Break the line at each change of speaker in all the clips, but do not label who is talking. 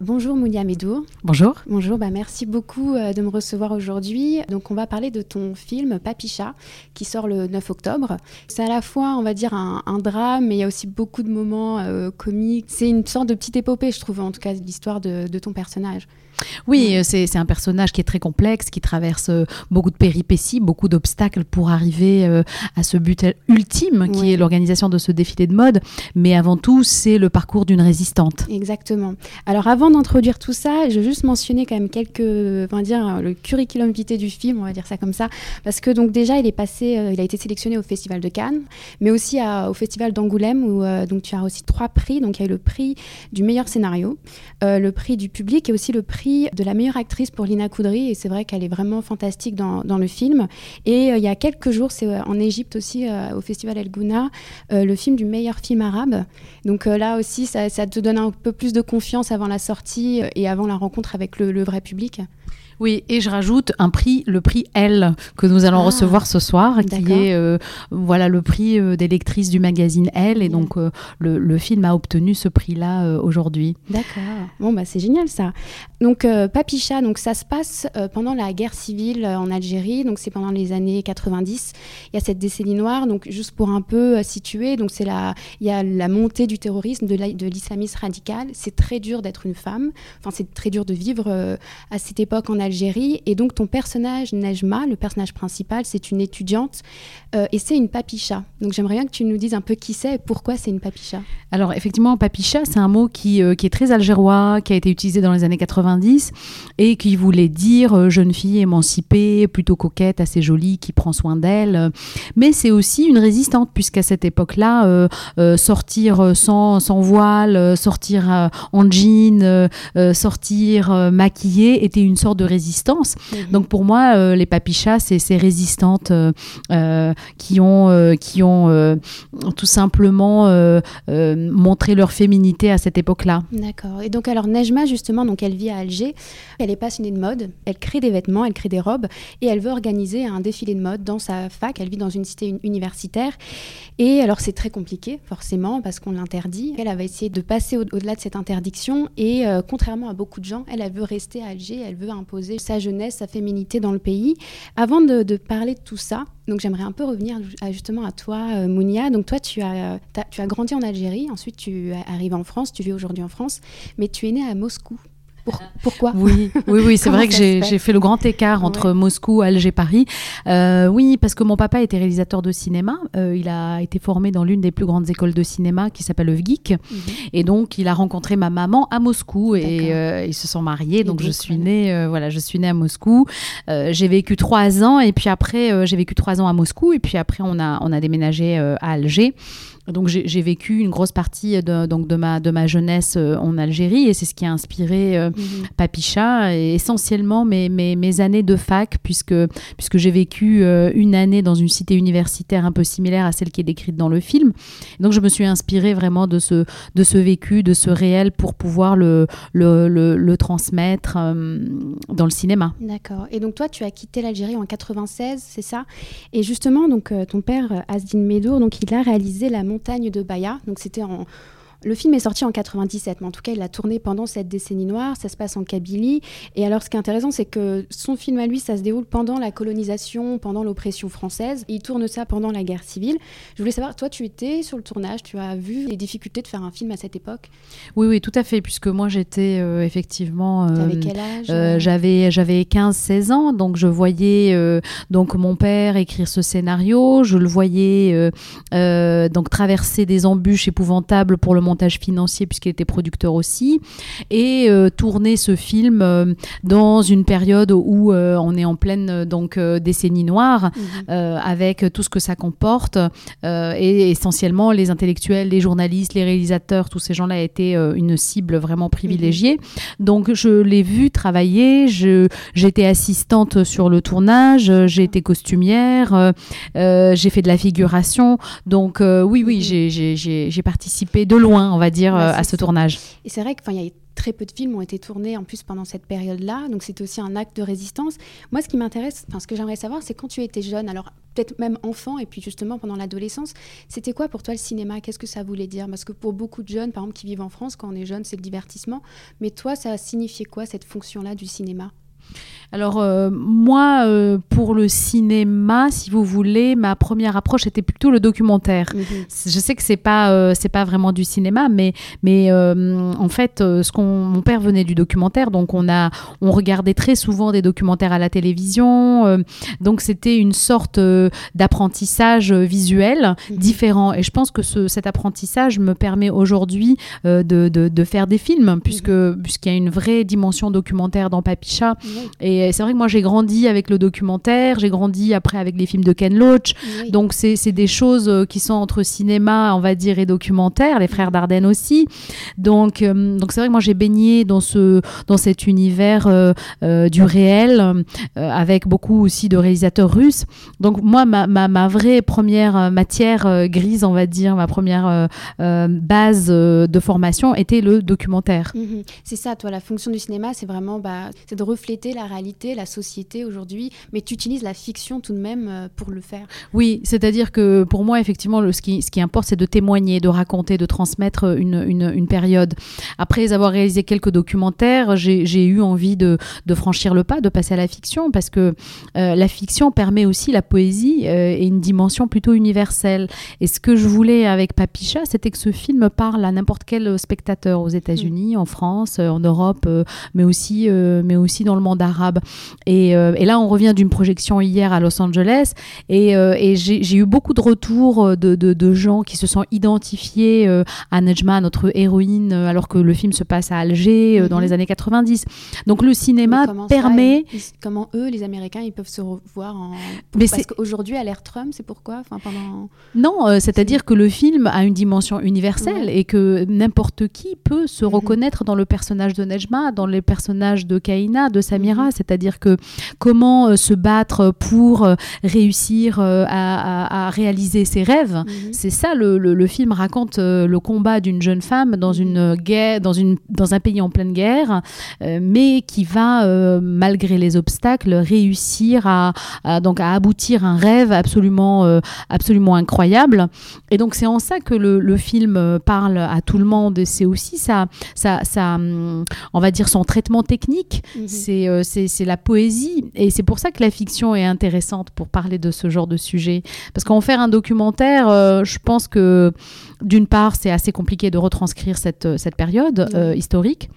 Bonjour Mounia Medour.
Bonjour.
Bonjour, bah merci beaucoup euh, de me recevoir aujourd'hui. Donc on va parler de ton film Papicha qui sort le 9 octobre. C'est à la fois, on va dire, un, drame, mais il y a aussi beaucoup de moments euh, comiques. C'est une sorte de petite épopée, je trouve, en tout cas, l'histoire de, de ton personnage.
Oui, euh, c'est un personnage qui est très complexe, qui traverse euh, beaucoup de péripéties, beaucoup d'obstacles pour arriver euh, à ce but ultime qui est l'organisation de ce défilé de mode. Mais avant tout, c'est le parcours d'une résistante.
Exactement. Alors avant d'introduire tout ça, je veux juste mentionner quand même quelques, on va dire, le curriculum vitae du film, on va dire ça comme ça, parce que donc déjà il est passé, il a été sélectionné au Festival de Cannes, mais aussi au Festival d'Angoulême où donc tu as aussi trois prix. Donc il y a eu le prix du meilleur scénario, le prix du public et aussi le prix de la meilleure actrice pour Lina Koudry et c'est vrai qu'elle est vraiment fantastique dans, dans le film. Et euh, il y a quelques jours, c'est euh, en Égypte aussi, euh, au Festival El Gouna, le film du meilleur film arabe. Donc là aussi, ça, te donne un peu plus de confiance avant la sortie et avant la rencontre avec le vrai public.
Oui, et je rajoute un prix, le prix L, que nous allons ah, recevoir ce soir, qui est euh, voilà le prix euh, des lectrices du magazine Elle, et donc euh, le, film a obtenu ce prix-là aujourd'hui.
D'accord. Bon bah c'est génial ça. Donc Papicha, donc ça se passe pendant la guerre civile en Algérie, donc c'est pendant les années 90. Il y a cette décennie noire, donc juste pour un peu situer, donc c'est la, il y a la montée du terrorisme, de l'islamisme radical. C'est très dur d'être une femme. Enfin c'est très dur de vivre à cette époque en Algérie Algérie. Et donc ton personnage, Nejma, le personnage principal, c'est une étudiante euh, et c'est une papicha. Donc j'aimerais bien que tu nous dises un peu qui c'est et pourquoi c'est une papicha.
Alors effectivement, papicha, c'est un mot qui, euh, qui, est très algérois, qui a été utilisé dans les années 90 et qui voulait dire euh, jeune fille émancipée, plutôt coquette, assez jolie, qui prend soin d'elle. Mais c'est aussi une résistante puisqu'à cette époque-là, sortir sans, sans, voile, sortir en jean, sortir maquillée était une sorte de résistance résistance. Mhm. Donc pour moi, euh, les papichas, c'est ces résistantes euh, euh, qui ont, qui ont tout simplement montré leur féminité à cette époque-là.
D'accord. Et donc alors Nejma, justement, donc elle vit à Alger. Elle est passionnée de mode. Elle crée des vêtements, elle crée des robes et elle veut organiser un défilé de mode dans sa fac. Elle vit dans une cité universitaire. Et alors c'est très compliqué, forcément, parce qu'on l'interdit. Elle va essayer de passer au-delà de cette interdiction et contrairement à beaucoup de gens, elle, elle veut rester à Alger. Elle veut imposer sa jeunesse, sa féminité dans le pays. Avant de, parler de tout ça, donc j'aimerais un peu revenir justement à toi, euh, Mounia. Donc toi, tu as, tu as grandi en Algérie, ensuite tu arrives en France, tu vis aujourd'hui en France, mais tu es né à Moscou pourquoi
Oui, oui, oui c'est vrai que j'ai fait le grand écart entre Moscou, Alger, Paris. Euh, oui, parce que mon papa était réalisateur de cinéma. Euh, il a été formé dans l'une des plus grandes écoles de cinéma qui s'appelle le VGIC. Mhm. Et donc, il a rencontré ma maman à Moscou et euh, ils se sont mariés. Donc, je suis née, voilà, je suis née à Moscou. j'ai vécu trois ans et puis après, j'ai vécu trois ans à Moscou et puis après, on a, on a déménagé à Alger. Donc j'ai vécu une grosse partie de, donc de, ma, de ma jeunesse euh, en Algérie et c'est ce qui a inspiré euh, mhm. Papicha et essentiellement mes, mes, mes, années de fac puisque, puisque j'ai vécu euh, une année dans une cité universitaire un peu similaire à celle qui est décrite dans le film. donc je me suis inspirée vraiment de ce, de ce vécu, de ce réel pour pouvoir le, le, le, transmettre dans le cinéma.
D'accord. Et donc toi tu as quitté l'Algérie en 96, c'est ça? Et justement donc ton père Asdin Medour, donc il a réalisé la montagne de Baya. Donc c'était en, le film est sorti en 97, mais en tout cas, il l'a tourné pendant cette décennie noire. Ça se passe en Kabylie. Et alors, ce qui est intéressant, c'est que son film à lui, ça se déroule pendant la colonisation, pendant l'oppression française. il tourne ça pendant la guerre civile. Je voulais savoir, toi, tu étais sur le tournage, tu as vu les difficultés de faire un film à cette époque?
Oui, oui, tout à fait, puisque moi, j'étais euh, effectivement.
Euh, avais quel âge
euh, J'avais, j'avais 15-16 ans, donc je voyais donc mon père écrire ce scénario. Je le voyais donc traverser des embûches épouvantables pour le montage financier puisqu'il était producteur aussi, et euh, tourner ce film euh, dans une période où euh, on est en pleine donc décennie noire, mhm. avec tout ce que ça comporte, et essentiellement les intellectuels, les journalistes, les réalisateurs, tous ces gens-là étaient une cible vraiment privilégiée. Mhm. Donc je l'ai vu travailler, j'étais assistante sur le tournage, j'ai été costumière, j'ai fait de la figuration, donc oui, oui, mhm. j'ai participé de loin on va dire, euh, à ce tournage.
Et c'est vrai qu'il y a très peu de films ont été tournés en plus pendant cette période-là, donc c'était aussi un acte de résistance. Moi, ce qui m'intéresse, enfin ce que j'aimerais savoir, c'est quand tu étais jeune, alors peut-être même enfant, et puis justement pendant l'adolescence, c'était quoi pour toi le cinéma? Qu'est-ce que ça voulait dire? Parce que pour beaucoup de jeunes, par exemple, qui vivent en France, quand on est jeune, c'est le divertissement, mais toi, ça a signifié quoi cette fonction-là du cinéma?
Alors euh, moi, euh, pour le cinéma, si vous voulez, ma première approche était plutôt le documentaire. Mhm. Je sais que c'est pas euh, c'est pas vraiment du cinéma, mais mais en fait, ce qu'on mon père venait du documentaire, donc on a on regardait très souvent des documentaires à la télévision, donc c'était une sorte d'apprentissage visuel mhm. différent. Et je pense que ce, cet apprentissage me permet aujourd'hui de, de, de, faire des films, puisque mhm. puisqu'il y a une vraie dimension documentaire dans Papicha. Et c'est vrai que moi, j'ai grandi avec le documentaire, j'ai grandi après avec les films de Ken Loach. Donc, c'est des choses euh, qui sont entre cinéma, on va dire, et documentaire, les frères Dardenne aussi. Donc, euh, donc c'est vrai que moi, j'ai baigné dans, ce, dans cet univers euh, du réel, avec beaucoup aussi de réalisateurs russes. Donc, moi, ma, ma, ma vraie première matière grise, on va dire, ma première base de formation était le documentaire.
Mhm. C'est ça, toi, la fonction du cinéma, c'est vraiment bah, de refléter la réalité, la société aujourd'hui, mais tu utilises la fiction tout de même euh, pour le faire.
Oui, c'est-à-dire que pour moi, effectivement, le, ce, qui, ce qui importe, c'est de témoigner, de raconter, de transmettre une, une, une période. Après avoir réalisé quelques documentaires, j'ai eu envie de, de, franchir le pas, de passer à la fiction, parce que euh, la fiction permet aussi la poésie euh, et une dimension plutôt universelle. Et ce que je voulais avec Papicha, c'était que ce film parle à n'importe quel spectateur aux États-Unis, en France, en Europe, mais aussi, mais aussi dans le monde arabe euh, et, là, on revient d'une projection hier à Los Angeles et, euh, j'ai eu beaucoup de retours euh, de, gens qui se sont identifiés à Nejma, notre héroïne, alors que le film se passe à Alger dans mhm. les années 90. Donc le cinéma permet...
comment eux, les Américains, ils peuvent se revoir en... Mais Parce qu'aujourd'hui, à l'ère Trump, c'est pourquoi? Enfin, pendant...
Non, c'est-à-dire que le film a une dimension universelle et que n'importe qui peut se mhm. reconnaître dans le personnage de Nejma, dans les personnages de Kaina, de Samira. Mhm c'est-à-dire que comment euh, se battre pour euh, réussir euh, à, réaliser ses rêves. Mhm. C'est ça, le, film raconte le combat d'une jeune femme dans une guerre, dans, une, dans un pays en pleine guerre, mais qui va, malgré les obstacles, réussir à, donc à aboutir un rêve absolument, absolument incroyable. Et donc c'est en ça que le, film parle à tout le monde. C'est aussi ça, ça, ça, on va dire son traitement technique. Mhm. C'est c'est la poésie. Et c'est pour ça que la fiction est intéressante pour parler de ce genre de sujet. Parce qu'en faire un documentaire, euh, je pense que d'une part, c'est assez compliqué de retranscrire cette, cette période euh, historique.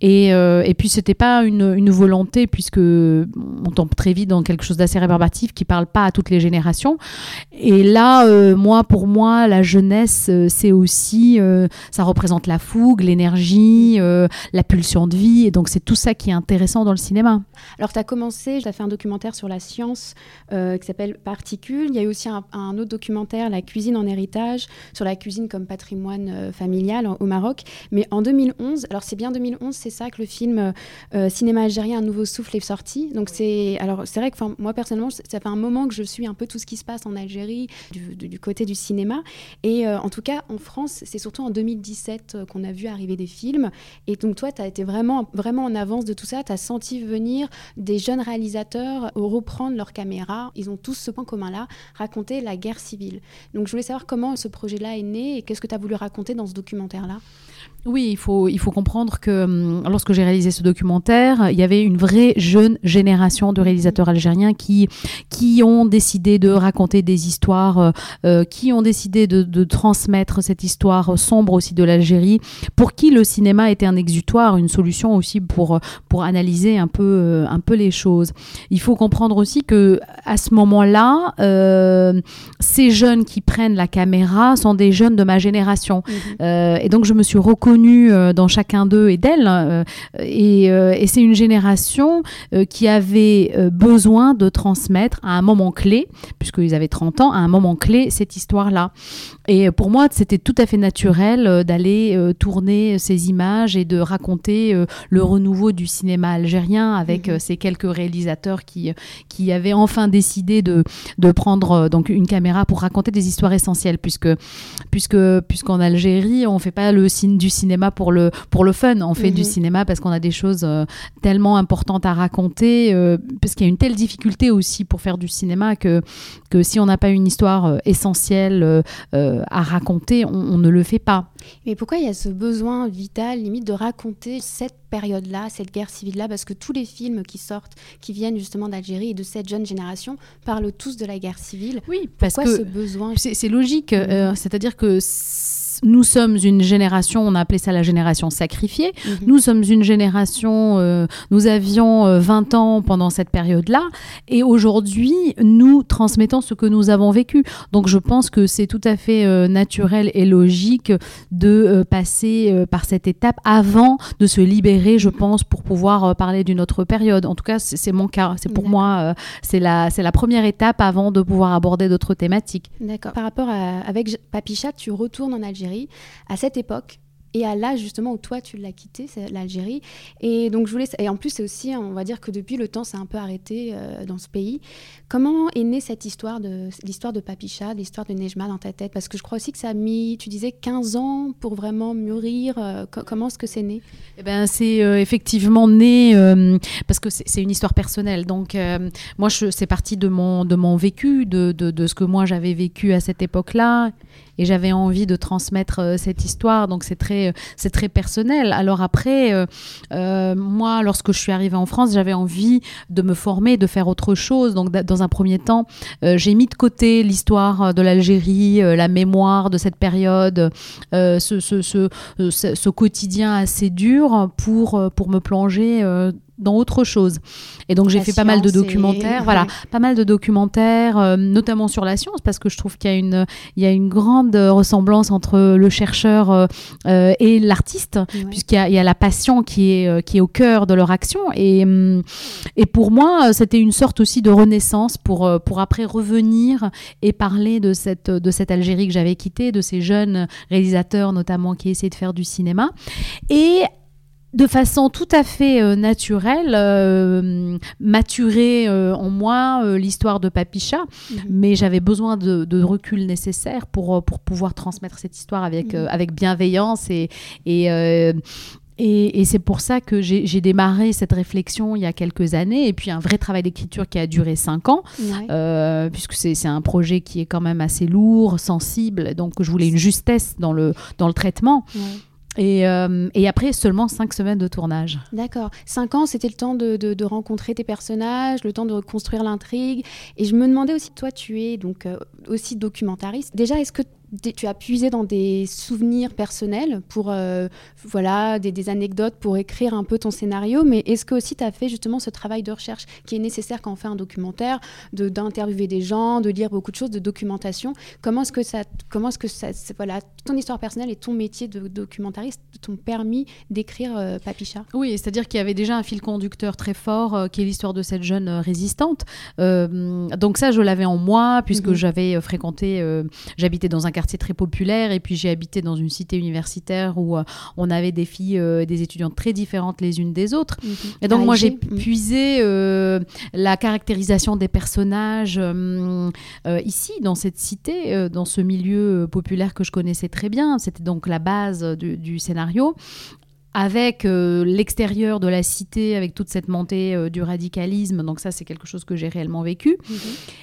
Et, euh, et puis, c'était pas une, volonté, puisque on tombe très vite dans quelque chose d'assez rébarbatif qui parle pas à toutes les générations. Et là, euh, moi, pour moi, la jeunesse, euh, c'est aussi, ça représente la fougue, l'énergie, la pulsion de vie. Et donc, c'est tout ça qui est intéressant dans le cinéma.
Alors, tu as commencé, tu as fait un documentaire sur la science qui s'appelle Particules. Il y a eu aussi un, autre documentaire, La cuisine en héritage, sur la cuisine comme patrimoine familial au Maroc. Mais en 2011, alors c'est bien 2011, c'est ça que le film euh, Cinéma algérien, un nouveau souffle est sorti. Donc c'est alors c'est vrai que moi personnellement, ça fait un moment que je suis un peu tout ce qui se passe en Algérie du, côté du cinéma. Et euh, en tout cas, en France, c'est surtout en 2017 euh, qu'on a vu arriver des films. Et donc toi, tu as été vraiment, vraiment en avance de tout ça. Tu as senti venir des jeunes réalisateurs reprendre leur caméra. Ils ont tous ce point commun-là, raconter la guerre civile. Donc je voulais savoir comment ce projet-là est né et qu'est-ce que tu as voulu raconter dans ce documentaire-là?
Oui, il faut, il faut comprendre que hum, lorsque j'ai réalisé ce documentaire, il y avait une vraie jeune génération de réalisateurs algériens qui, qui ont décidé de raconter des histoires, euh, euh, qui ont décidé de, de, transmettre cette histoire sombre aussi de l'Algérie, pour qui le cinéma était un exutoire, une solution aussi pour, pour analyser un peu, euh, un peu les choses. Il faut comprendre aussi que à ce moment-là, ces jeunes qui prennent la caméra sont des jeunes de ma génération. Mhm. et donc je me suis reconnue euh, dans chacun d'eux et d'elle. Euh, euh, et, c'est une génération qui avait besoin de transmettre à un moment clé, puisqu'ils avaient 30 ans, à un moment clé, cette histoire-là. Et pour moi, c'était tout à fait naturel d'aller tourner ces images et de raconter le renouveau du cinéma algérien avec mhm. ces quelques réalisateurs qui, qui avaient enfin décidé de, de prendre donc une caméra pour raconter des histoires essentielles, puisque puisque puisqu'en Algérie, on fait pas le du cinéma pour le pour le fun, on fait du mhm. cinéma parce qu'on a des choses tellement importantes à raconter, parce qu'il y a une telle difficulté aussi pour faire du cinéma que, que si on n'a pas une histoire euh, essentielle euh, euh, à raconter, on, ne le fait pas.
Mais pourquoi il y a ce besoin vital, limite, de raconter cette période-là, cette guerre civile-là? Parce que tous les films qui sortent, qui viennent justement d'Algérie et de cette jeune génération, parlent tous de la guerre civile.
Oui, parce que ce besoin? C'est logique, mm. c'est-à-dire que nous sommes une génération, on a appelé ça la génération sacrifiée. Mhm. Nous sommes une génération, euh, nous avions 20 euh, ans pendant cette période-là, et aujourd'hui, nous transmettons ce que nous avons vécu. Donc je pense que c'est tout à fait euh, naturel et logique de passer par cette étape avant de se libérer, je pense, pour pouvoir parler d'une autre période. En tout cas, c'est mon cas. C'est pour moi, c'est la, la première étape avant de pouvoir aborder d'autres thématiques.
D'accord. Par rapport à, avec Papicha, tu retournes en Algérie à cette époque et à l'âge justement où toi tu l'as quitté, l'Algérie. Et donc je voulais, et en plus c'est aussi, on va dire que depuis le temps s'est un peu arrêté euh, dans ce pays. Comment est née cette histoire de l'histoire de Papicha, l'histoire de Nejma dans ta tête? Parce que je crois aussi que ça a mis, tu disais 15 ans pour vraiment mûrir. Euh, comment est-ce que c'est né?
Eh ben c'est euh, effectivement né parce que c'est une histoire personnelle. Donc moi c'est parti de mon de mon vécu, de, de, de ce que moi j'avais vécu à cette époque-là et j'avais envie de transmettre euh, cette histoire. Donc c'est très, euh, c'est très personnel. Alors après, euh, moi, lorsque je suis arrivée en France, j'avais envie de me former, de faire autre chose. Donc dans un premier temps, j'ai mis de côté l'histoire de l'Algérie, la mémoire de cette période, ce, ce, ce, ce, quotidien assez dur pour, pour me plonger dans autre chose. Et donc j'ai fait pas mal de documentaires, voilà, pas mal de documentaires, euh, notamment sur la science, parce que je trouve qu'il y a une, il y a une grande ressemblance entre le chercheur euh, euh, et l'artiste, puisqu'il y y a la passion qui est, qui est au cœur de leur action. Et, et pour moi, c'était une sorte aussi de renaissance pour, pour après revenir et parler de cette, de cette Algérie que j'avais quittée, de ces jeunes réalisateurs notamment qui essaient de faire du cinéma. Et de façon tout à fait euh, naturelle, euh, maturer euh, en moi l'histoire de Papicha, mhm. mais j'avais besoin de, recul nécessaire pour, pour pouvoir transmettre cette histoire avec, mhm. avec bienveillance et, et, et, c'est pour ça que j'ai démarré cette réflexion il y a quelques années, et puis un vrai travail d'écriture qui a duré cinq ans, puisque c'est un projet qui est quand même assez lourd, sensible, donc je voulais une justesse dans le, dans le traitement. Et, euh, et, après, seulement cinq semaines de tournage.
D'accord. Cinq ans, c'était le temps de, de, rencontrer tes personnages, le temps de reconstruire l'intrigue. Et je me demandais aussi, toi, tu es donc euh, aussi documentariste. Déjà, est-ce que tu as puisé dans des souvenirs personnels pour euh, voilà des, anecdotes pour écrire un peu ton scénario mais est-ce que aussi tu as fait justement ce travail de recherche qui est nécessaire quand on fait un documentaire de d'interviewer des gens de lire beaucoup de choses de documentation? Comment est-ce que ça comment est-ce que ça voilà ton histoire personnelle et ton métier de documentariste t'ont permis d'écrire euh, Papicha?
Oui c'est-à-dire qu'il y avait déjà un fil conducteur très fort euh, qui est l'histoire de cette jeune résistante. Donc ça je l'avais en moi puisque mhm. j'avais fréquenté j'habitais dans un quartier très populaire et puis j'ai habité dans une cité universitaire où euh, on avait des filles, euh, des étudiantes très différentes les unes des autres. Mhm. Et donc moi j'ai puisé euh, la caractérisation des personnages ici dans cette cité, dans ce milieu populaire que je connaissais très bien. C'était donc la base du scénario avec euh, l'extérieur de la cité, avec toute cette montée euh, du radicalisme. Donc ça, c'est quelque chose que j'ai réellement vécu. Mhm.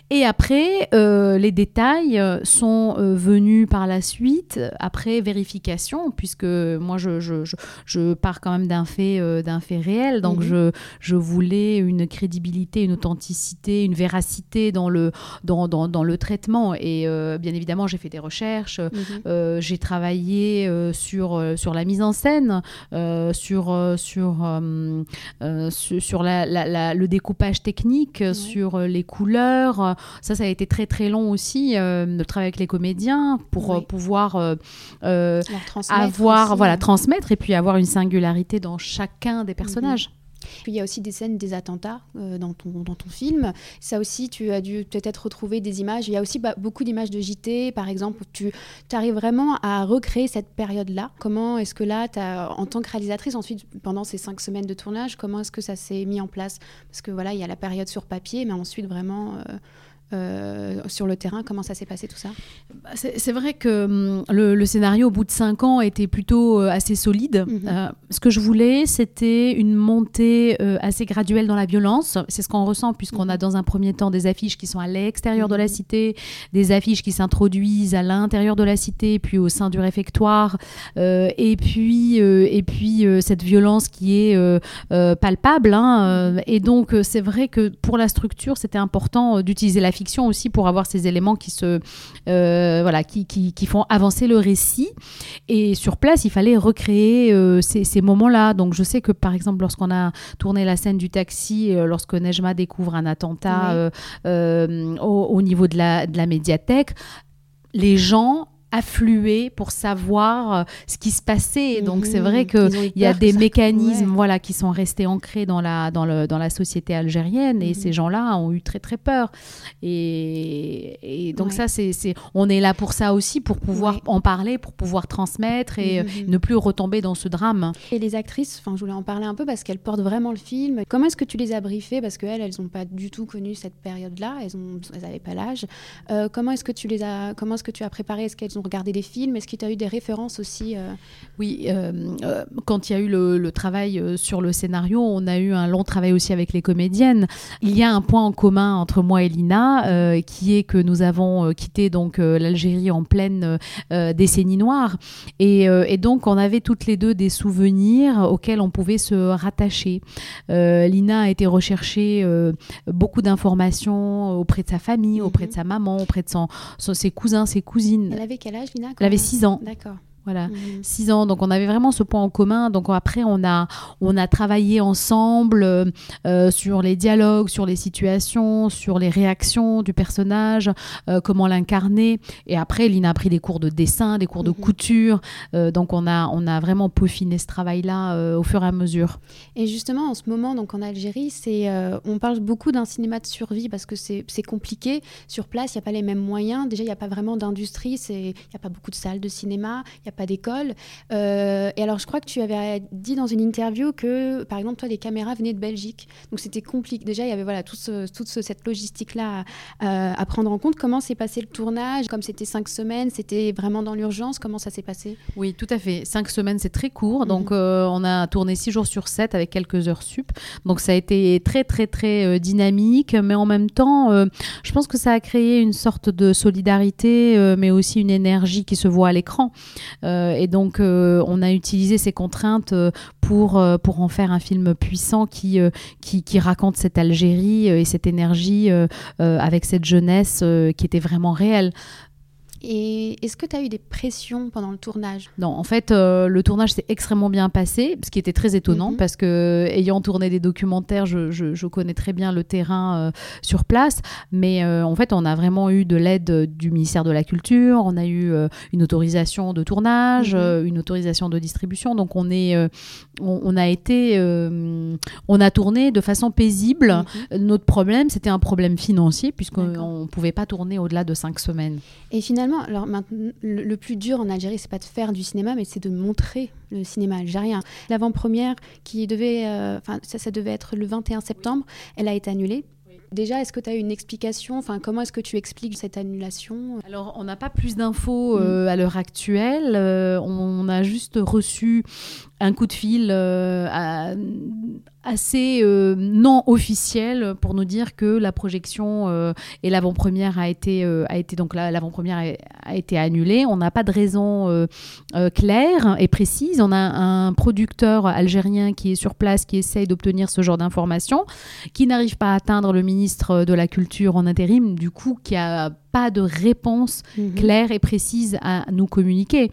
Et après, euh, les détails sont venus par la suite, après vérification, puisque moi, je, je, je, pars quand même d'un fait, d'un fait réel. Donc mhm. je, voulais une crédibilité, une authenticité, une véracité dans le, dans, dans, dans le traitement. Et bien évidemment, j'ai fait des recherches, mhm. j'ai travaillé sur, sur la mise en scène. Euh, sur, euh, euh, sur, sur, la, le découpage technique, sur les couleurs. Ça, ça a été très très long aussi de travailler avec les comédiens pour pouvoir avoir, voilà, transmettre et puis avoir une singularité dans chacun des personnages.
Il y a aussi des scènes des attentats dans, ton, dans ton film. Ça aussi, tu as dû peut-être retrouver des images. Il y a aussi bah, beaucoup d'images de JT, par exemple, tu arrives vraiment à recréer cette période-là. Comment est-ce que là, en tant que réalisatrice, ensuite, pendant ces cinq semaines de tournage, comment est-ce que ça s'est mis en place? Parce que voilà, il y a la période sur papier, mais ensuite vraiment... Euh, sur le terrain Comment ça s'est passé tout ça
bah, C'est vrai que hum, le, scénario, au bout de cinq ans, était plutôt euh, assez solide. Mhm. Euh, ce que je voulais, c'était une montée assez graduelle dans la violence. C'est ce qu'on ressent, puisqu'on a mhm. dans un premier temps des affiches qui sont à l'extérieur de la mhm. cité, des affiches qui s'introduisent à l'intérieur de la cité, puis au sein du réfectoire, et puis, et puis cette violence qui est palpable. Hein, et donc, c'est vrai que pour la structure, c'était important d'utiliser la fiction aussi pour avoir ces éléments qui se euh, voilà qui, qui, font avancer le récit. Et sur place il fallait recréer euh, ces, ces moments-là. Donc je sais que par exemple lorsqu'on a tourné la scène du taxi euh, lorsque Nejma découvre un attentat au, au, niveau de la, de la médiathèque les gens affluer pour savoir euh, ce qui se passait. Donc c'est vrai mhm. qu'il y a des mécanismes voilà, qui sont restés ancrés dans la, dans le, dans la société algérienne et mhm. ces gens-là ont eu très très peur. Et, et donc ça, c'est, on est là pour ça aussi, pour pouvoir en parler, pour pouvoir transmettre et mhm. ne plus retomber dans ce drame.
Et les actrices, enfin je voulais en parler un peu parce qu'elles portent vraiment le film. Comment est-ce que tu les as briefées? Parce qu'elles, elles n'ont pas du tout connu cette période-là, elles n'avaient elles pas l'âge. Euh, comment est-ce que tu les as, comment est-ce que tu as préparé? Est-ce qu'elles ont regarder des films Est-ce que tu as eu des références aussi euh
Oui, euh, euh, quand il y a eu le, travail sur le scénario, on a eu un long travail aussi avec les comédiennes. Il y a un point en commun entre moi et Lina, qui est que nous avons quitté donc l'Algérie en pleine décennie noire, et, et, donc on avait toutes les deux des souvenirs auxquels on pouvait se rattacher. Lina a été rechercher beaucoup d'informations auprès de sa famille, auprès de mhm. sa maman, auprès de son, ses cousins, ses cousines.
Elle avait quel âge
elle avait 6 ans.
D'accord.
Voilà, 6 mhm. ans. Donc on avait vraiment ce point en commun. Donc après, on a, on a travaillé ensemble euh, sur les dialogues, sur les situations, sur les réactions du personnage, euh, comment l'incarner. Et après, Lina a pris des cours de dessin, des cours de mhm. couture. Euh, donc on a, on a vraiment peaufiné ce travail-là au fur et à mesure.
Et justement, en ce moment, donc en Algérie, c'est, on parle beaucoup d'un cinéma de survie parce que c'est, compliqué. Sur place, il n'y a pas les mêmes moyens. Déjà, il n'y a pas vraiment d'industrie. Il n'y a pas beaucoup de salles de cinéma. Il pas d'école. Euh, et alors, je crois que tu avais dit dans une interview que, par exemple, toi, les caméras venaient de Belgique. Donc, c'était compliqué. Déjà, il y avait voilà, tout toute cette logistique-là à, prendre en compte. Comment s'est passé le tournage? Comme c'était cinq semaines, c'était vraiment dans l'urgence. Comment ça s'est passé?
Oui, tout à fait. Cinq semaines, c'est très court. Mhm. Donc, euh, on a tourné six jours sur sept avec quelques heures sup. Donc, ça a été très, très, très euh, dynamique. Mais en même temps, je pense que ça a créé une sorte de solidarité, mais aussi une énergie qui se voit à l'écran. Euh, et donc, euh, on a utilisé ces contraintes euh, pour, pour en faire un film puissant qui, qui, qui raconte cette Algérie et cette énergie avec cette jeunesse qui était vraiment réelle.
Et est-ce que tu as eu des pressions pendant le tournage?
Non, en fait, euh, le tournage s'est extrêmement bien passé, ce qui était très étonnant mhm. parce que, ayant tourné des documentaires, je, je, connais très bien le terrain euh, sur place. Mais euh, en fait, on a vraiment eu de l'aide du ministère de la Culture, on a eu une autorisation de tournage, mhm. une autorisation de distribution. Donc, on, est, on, a été. on a tourné de façon paisible. Mhm. Notre problème, c'était un problème financier puisqu'on ne pouvait pas tourner au-delà de cinq semaines.
Et finalement, alors maintenant, le, plus dur en Algérie, c'est pas de faire du cinéma, mais c'est de montrer le cinéma algérien. L'avant-première, qui devait, euh, enfin, ça, devait être le 21 septembre, elle a été annulée Déjà, est-ce que tu as une explication? Enfin, comment est-ce que tu expliques cette annulation?
Alors, on n'a pas plus d'infos euh, à l'heure actuelle. Euh, on a juste reçu un coup de fil à, assez euh, non officiel pour nous dire que la projection euh, et l'avant-première a été euh, a, été annulée. On n'a pas de raison claire et précise. On a un producteur algérien qui est sur place qui essaye d'obtenir ce genre d'informations, qui n'arrive pas à atteindre le ministre de la Culture en intérim, du coup qui a pas de réponse mhm. claire et précise à nous communiquer.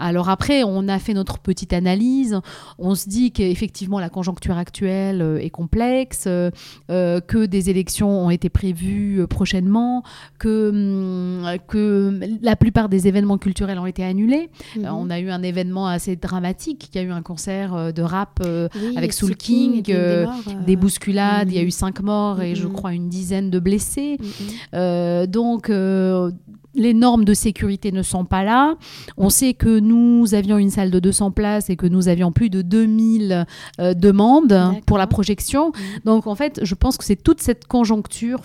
Alors après, on a fait notre petite analyse. On se dit qu'effectivement, la conjoncture actuelle actuelle est complexe, que des élections ont été prévues prochainement, que, hum, que la plupart des événements culturels ont été annulés. Mhm. on a eu un événement assez dramatique, il y a eu un concert de rap avec Soul King, des, bousculades, il y a eu cinq morts et je mhm. crois une dizaine de blessés. Mhm. Les normes de sécurité ne sont pas là. On sait que nous avions une salle de 200 places et que nous avions plus de 2000 euh, demandes pour la projection. Mmh. Donc en fait, je pense que c'est toute cette conjoncture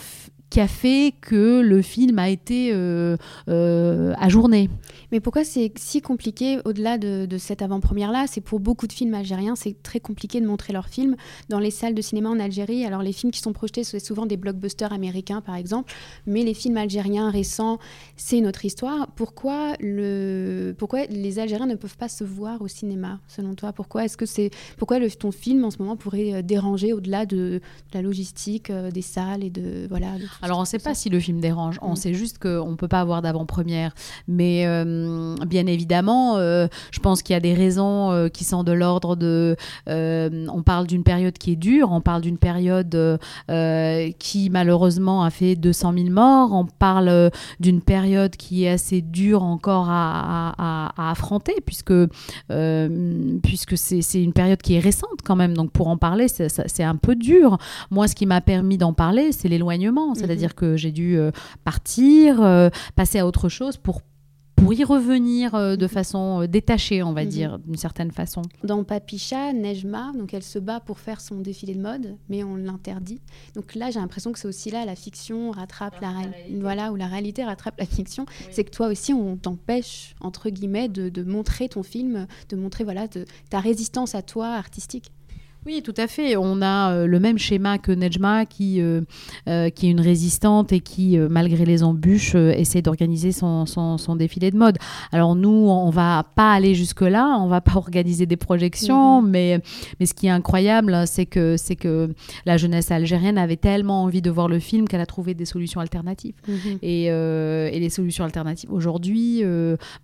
qui a fait que le film a été euh, euh, ajourné.
Mais pourquoi c'est si compliqué au-delà de, cette avant-première-là? C'est pour beaucoup de films algériens, c'est très compliqué de montrer leurs films dans les salles de cinéma en Algérie. Alors les films qui sont projetés, c'est souvent des blockbusters américains par exemple, mais les films algériens récents, c'est une autre histoire. Pourquoi, le... pourquoi les Algériens ne peuvent pas se voir au cinéma, selon toi? Pourquoi est-ce que c'est pourquoi ton film en ce moment pourrait euh, déranger au-delà de, la logistique des salles et de voilà
alors, on ne sait pas si le film dérange. On mm. sait juste qu'on ne peut pas avoir d'avant-première. Mais euh, bien évidemment, euh, je pense qu'il y a des raisons euh, qui sont de l'ordre de. on parle d'une période qui est dure. On parle d'une période qui, malheureusement, a fait 200 000 morts. On parle d'une période qui est assez dure encore à, affronter, puisque, puisque c'est une période qui est récente quand même. Donc, pour en parler, c'est un peu dur. Moi, ce qui m'a permis d'en parler, c'est l'éloignement. C'est-à-dire que j'ai dû euh, partir, euh, passer à autre chose pour pour y revenir euh, de façon détachée, on va mhm. dire, d'une certaine façon.
Dans Papicha, Nejma, donc elle se bat pour faire son défilé de mode, mais on l'interdit. Donc là, j'ai l'impression que c'est aussi là, la fiction rattrape la, réalité. Voilà, où la réalité rattrape la fiction. C'est que toi aussi, on t'empêche, entre guillemets, de, de, montrer ton film, de montrer voilà, de, ta résistance à toi artistique.
Oui, tout à fait. On a euh, le même schéma que Nejma, qui, euh, euh, qui est une résistante et qui, malgré les embûches, essaie d'organiser son, son, défilé de mode. Alors nous, on va pas aller jusque-là, on va pas organiser des projections, mhm. mais, mais ce qui est incroyable, c'est que, c'est que la jeunesse algérienne avait tellement envie de voir le film qu'elle a trouvé des solutions alternatives. Mhm. Et, et, les solutions alternatives, aujourd'hui,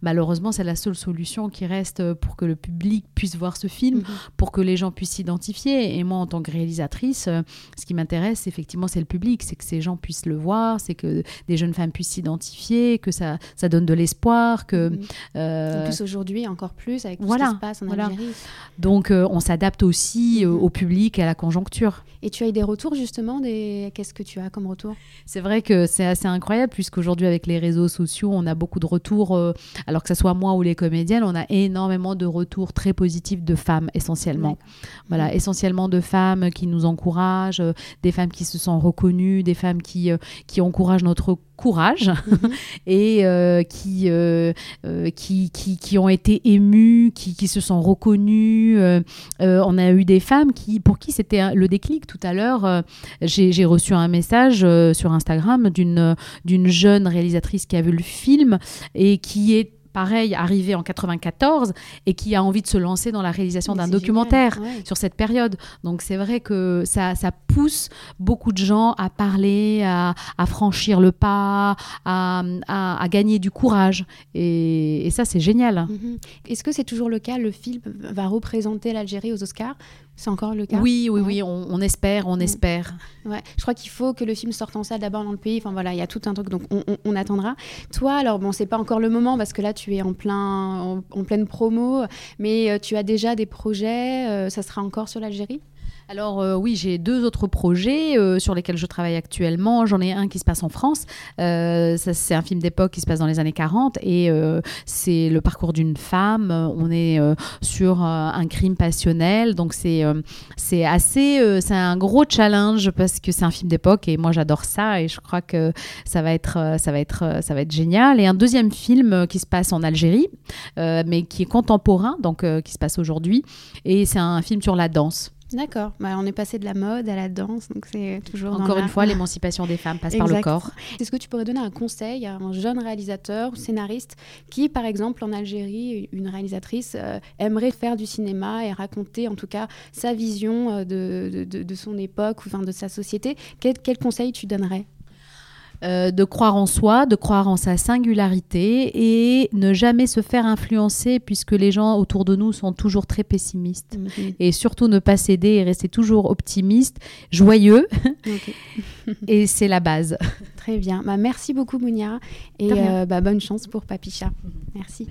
malheureusement, c'est la seule solution qui reste pour que le public puisse voir ce film, mhm. pour que les gens puissent s'identifier et moi, en tant que réalisatrice, euh, ce qui m'intéresse, effectivement, c'est le public, c'est que ces gens puissent le voir, c'est que des jeunes femmes puissent s'identifier, que ça, ça donne de l'espoir. que
mhm. euh, En plus, aujourd'hui, encore plus, avec tout ce qui se passe en Algérie.
Donc, euh, on s'adapte aussi mhm. au public et à la conjoncture.
Et tu as eu des retours, justement des... Qu'est-ce que tu as comme retour?
C'est vrai que c'est assez incroyable, puisqu'aujourd'hui, avec les réseaux sociaux, on a beaucoup de retours, alors que ce soit moi ou les comédiennes, on a énormément de retours très positifs de femmes, essentiellement. Voilà, essentiellement de femmes qui nous encouragent, euh, des femmes qui se sont reconnues, des femmes qui, euh, qui encouragent notre courage mhm. et euh, qui, qui, qui, qui, ont été émues, qui, qui se sont reconnues. on a eu des femmes qui, pour qui c'était le déclic. Tout à l'heure, j'ai reçu un message sur Instagram d'une jeune réalisatrice qui a vu le film et qui est pareil, arrivé en 94 et qui a envie de se lancer dans la réalisation d'un documentaire sur cette période. Donc c'est vrai que ça, ça, pousse beaucoup de gens à parler, à, franchir le pas, à, à, gagner du courage. Et, ça, c'est génial.
Mhm. Est-ce que c'est toujours le cas? Le film va représenter l'Algérie aux Oscars? C'est encore le cas
Oui, oui, oui, on, espère, on espère.
Ouais. Je crois qu'il faut que le film sorte en salle d'abord dans le pays. Enfin voilà, il y a tout un truc, donc on, attendra. Toi, alors bon, c'est pas encore le moment parce que là, tu es en, plein, en, pleine promo, mais euh, tu as déjà des projets. Euh, ça sera encore sur l'Algérie?
Alors euh, oui, j'ai deux autres projets euh, sur lesquels je travaille actuellement. J'en ai un qui se passe en France. Euh, c'est un film d'époque qui se passe dans les années 40 et c'est le parcours d'une femme. On est sur un crime passionnel, donc c'est assez, c'est un gros challenge parce que c'est un film d'époque et moi j'adore ça et je crois que ça va être génial. Et un deuxième film qui se passe en Algérie, mais qui est contemporain, donc qui se passe aujourd'hui et c'est un film sur la danse.
D'accord. Bah, on est passé de la mode à la danse, donc c'est toujours.
Encore une fois, l'émancipation des femmes passe par le corps.
Est-ce que tu pourrais donner un conseil à un jeune réalisateur ou scénariste qui, par exemple, en Algérie, une réalisatrice euh, aimerait faire du cinéma et raconter, en tout cas, sa vision euh, de, de, son époque ou enfin, de sa société? Quel, quel conseil tu donnerais?
Euh, de croire en soi, de croire en sa singularité et ne jamais se faire influencer puisque les gens autour de nous sont toujours très pessimistes. Et surtout ne pas céder et rester toujours optimiste, joyeux. et c'est la base.
Très bien. Bah, merci beaucoup Mounia et euh, bah, bonne chance pour Papicha. Merci.